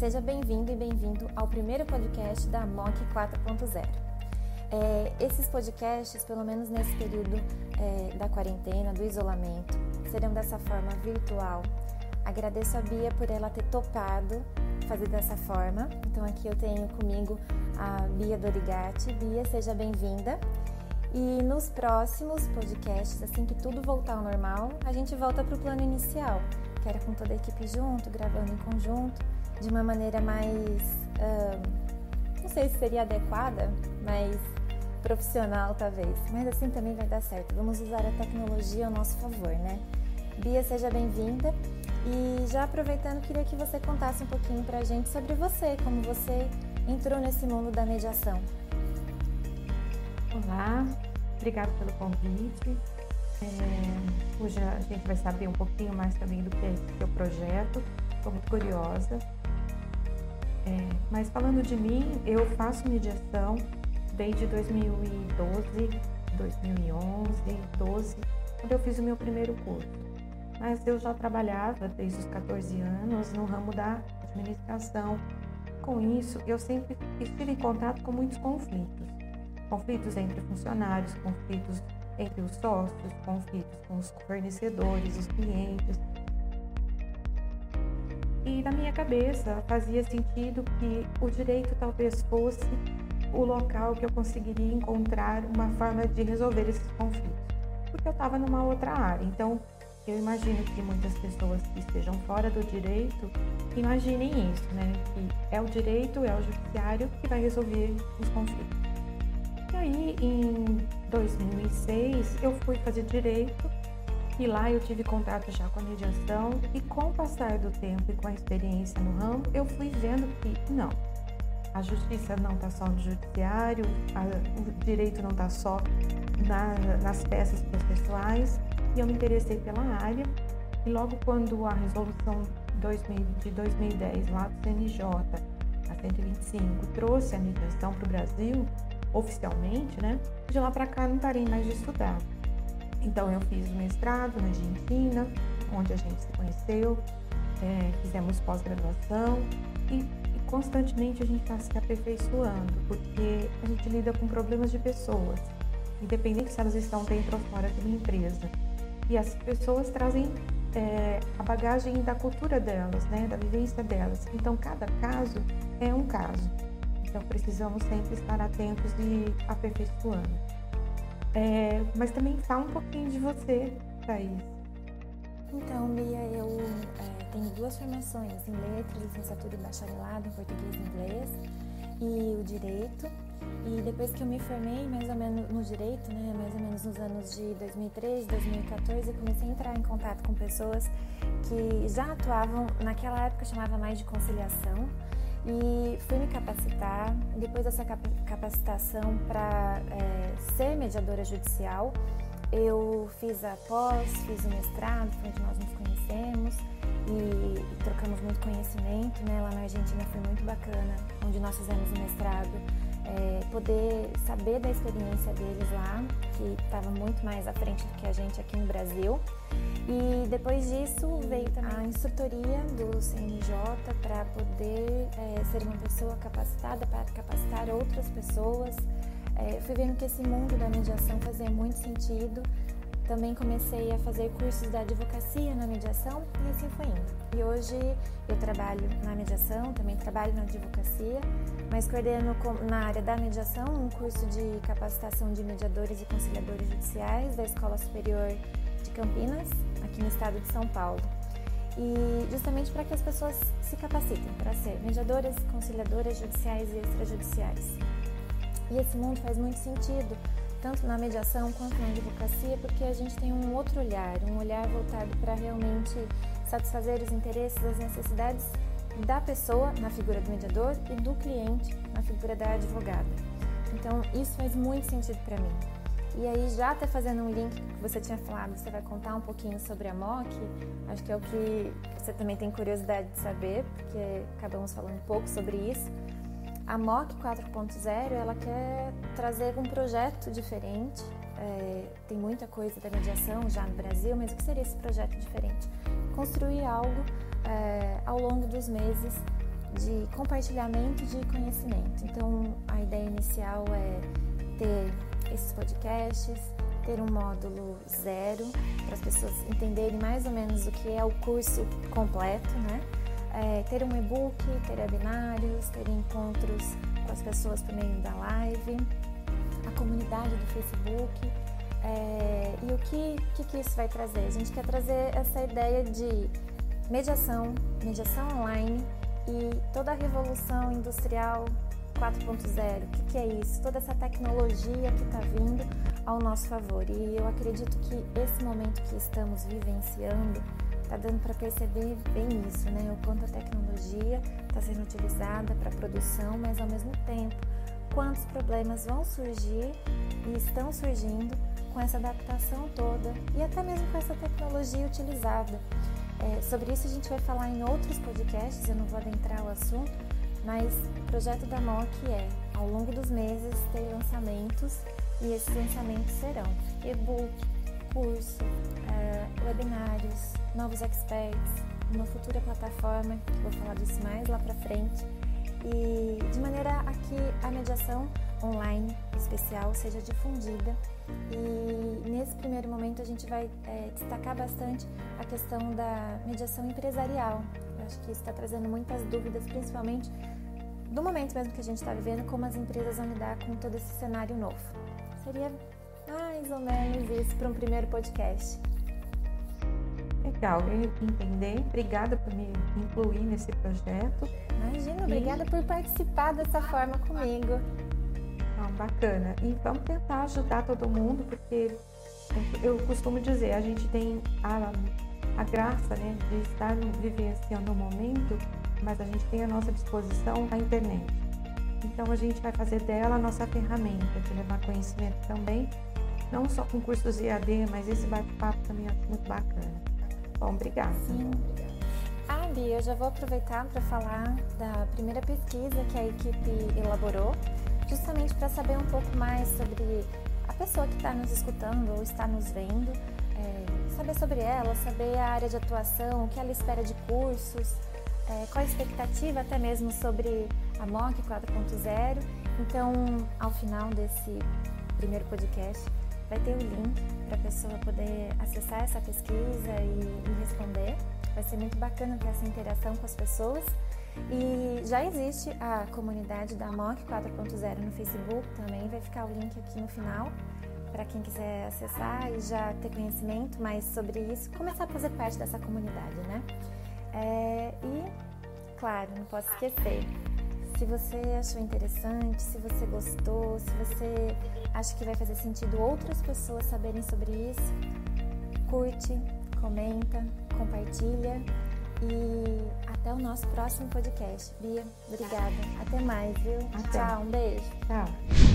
Seja bem-vindo e bem-vindo ao primeiro podcast da MOC 4.0. É, esses podcasts, pelo menos nesse período é, da quarentena, do isolamento, serão dessa forma virtual. Agradeço a Bia por ela ter topado fazer dessa forma. Então aqui eu tenho comigo a Bia Dorigati. Bia, seja bem-vinda. E nos próximos podcasts, assim que tudo voltar ao normal, a gente volta para o plano inicial, que era com toda a equipe junto, gravando em conjunto, de uma maneira mais. Não sei se seria adequada, mas profissional talvez. Mas assim também vai dar certo. Vamos usar a tecnologia ao nosso favor, né? Bia, seja bem-vinda. E já aproveitando, queria que você contasse um pouquinho pra gente sobre você, como você entrou nesse mundo da mediação. Olá, obrigada pelo convite. É, a gente vai saber um pouquinho mais também do que é o seu projeto. Estou muito curiosa. É, mas falando de mim, eu faço mediação desde 2012, 2011, 12, quando eu fiz o meu primeiro curso. Mas eu já trabalhava desde os 14 anos no ramo da administração. Com isso, eu sempre estive em contato com muitos conflitos conflitos entre funcionários, conflitos entre os sócios, conflitos com os fornecedores, os clientes. E na minha cabeça fazia sentido que o direito talvez fosse o local que eu conseguiria encontrar uma forma de resolver esses conflitos, porque eu estava numa outra área. Então, eu imagino que muitas pessoas que estejam fora do direito imaginem isso, né? Que é o direito, é o judiciário que vai resolver os conflitos. E aí, em 2006, eu fui fazer direito e lá eu tive contato já com a mediação e com o passar do tempo e com a experiência no ramo, eu fui vendo que não, a justiça não está só no judiciário, a, o direito não está só na, nas peças processuais e eu me interessei pela área e logo quando a resolução 2000, de 2010 lá do CNJ, a 125, trouxe a mediação para o Brasil, oficialmente, né? De lá para cá não parei mais de estudar. Então eu fiz mestrado na Argentina, onde a gente se conheceu, é, fizemos pós-graduação e, e, constantemente a gente está se aperfeiçoando, porque a gente lida com problemas de pessoas, independente se elas estão dentro ou fora de uma empresa. E as pessoas trazem é, a bagagem da cultura delas, né, da vivência delas. Então cada caso é um caso. Então precisamos sempre estar atentos e aperfeiçoando. É, mas também fala um pouquinho de você, Thaís. Então, Bia, eu é, tenho duas formações em letras, licenciatura e bacharelado em português e inglês e o direito. E depois que eu me formei, mais ou menos no direito, né, mais ou menos nos anos de 2013, 2014, eu comecei a entrar em contato com pessoas que já atuavam, naquela época chamava mais de conciliação, e fui me capacitar. Depois dessa capacitação para é, ser mediadora judicial, eu fiz a pós, fiz o mestrado, foi onde nós nos conhecemos e, e trocamos muito conhecimento. Né? Lá na Argentina foi muito bacana, onde nós fizemos o mestrado. É, poder saber da experiência deles lá, que estava muito mais à frente do que a gente aqui no Brasil. E depois disso veio também a instrutoria do CNJ para poder é, ser uma pessoa capacitada para capacitar outras pessoas. É, fui vendo que esse mundo da mediação fazia muito sentido. Também comecei a fazer cursos da advocacia na mediação e assim foi indo. E hoje eu trabalho na mediação, também trabalho na advocacia, mas coordeno na área da mediação um curso de capacitação de mediadores e conciliadores judiciais da Escola Superior de Campinas aqui no estado de São Paulo. E justamente para que as pessoas se capacitem para ser mediadoras, conciliadoras judiciais e extrajudiciais. E esse mundo faz muito sentido, tanto na mediação quanto na advocacia, porque a gente tem um outro olhar, um olhar voltado para realmente satisfazer os interesses, as necessidades da pessoa na figura do mediador e do cliente na figura da advogada. Então, isso faz muito sentido para mim. E aí, já até fazendo um link que você tinha falado, você vai contar um pouquinho sobre a MOC, acho que é o que você também tem curiosidade de saber, porque acabamos falando um pouco sobre isso. A MOC 4.0, ela quer trazer um projeto diferente, é, tem muita coisa da mediação já no Brasil, mas o que seria esse projeto diferente? Construir algo é, ao longo dos meses de compartilhamento de conhecimento. Então, a ideia inicial é ter esses podcasts, ter um módulo zero para as pessoas entenderem mais ou menos o que é o curso completo, né? É, ter um e-book, ter webinários, ter encontros com as pessoas por meio da live, a comunidade do Facebook. É, e o que, que, que isso vai trazer? A gente quer trazer essa ideia de mediação, mediação online e toda a revolução industrial 4.0. O que, que é isso? Toda essa tecnologia que está vindo ao nosso favor. E eu acredito que esse momento que estamos vivenciando está dando para perceber bem isso, né? O quanto a tecnologia está sendo utilizada para produção, mas ao mesmo tempo quantos problemas vão surgir e estão surgindo com essa adaptação toda e até mesmo com essa tecnologia utilizada. É, sobre isso a gente vai falar em outros podcasts, eu não vou adentrar o assunto, mas o projeto da MOC é, ao longo dos meses, ter lançamentos e esses lançamentos serão e-book, curso, uh, webinários, novos experts, uma futura plataforma, vou falar disso mais lá para frente, e de maneira a que a mediação online especial seja difundida. E nesse primeiro momento a gente vai é, destacar bastante a questão da mediação empresarial. Eu acho que isso está trazendo muitas dúvidas, principalmente do momento mesmo que a gente está vivendo, como as empresas vão lidar com todo esse cenário novo. Seria mais ou menos isso para um primeiro podcast. Legal, eu entender. Obrigada por me incluir nesse projeto. Imagina, obrigada por participar dessa forma comigo. Ah, bacana. E vamos tentar ajudar todo mundo, porque eu costumo dizer, a gente tem a, a graça né, de estar vivenciando o momento, mas a gente tem à nossa disposição a internet. Então a gente vai fazer dela a nossa ferramenta de levar conhecimento também, não só com cursos EAD, mas esse bate-papo também é muito bacana. Bom, obrigada. Sim. Ah, Bia, eu já vou aproveitar para falar da primeira pesquisa que a equipe elaborou, justamente para saber um pouco mais sobre a pessoa que está nos escutando ou está nos vendo, é, saber sobre ela, saber a área de atuação, o que ela espera de cursos, é, qual a expectativa até mesmo sobre a MOC 4.0. Então, ao final desse primeiro podcast, vai ter o link para a pessoa poder acessar essa pesquisa e, e, responder. Vai ser muito bacana ter essa interação com as pessoas. E já existe a comunidade da MOC 4.0 no Facebook também, vai ficar o link aqui no final para quem quiser acessar e já ter conhecimento mais sobre isso, começar a fazer parte dessa comunidade, né? É, e, claro, não posso esquecer, se você achou interessante, se você gostou, se você acha que vai fazer sentido outras pessoas saberem sobre isso, curte, comenta, compartilha e até o nosso próximo podcast. Bia, obrigada. Até mais, viu? Até. Tchau, um beijo. Tchau.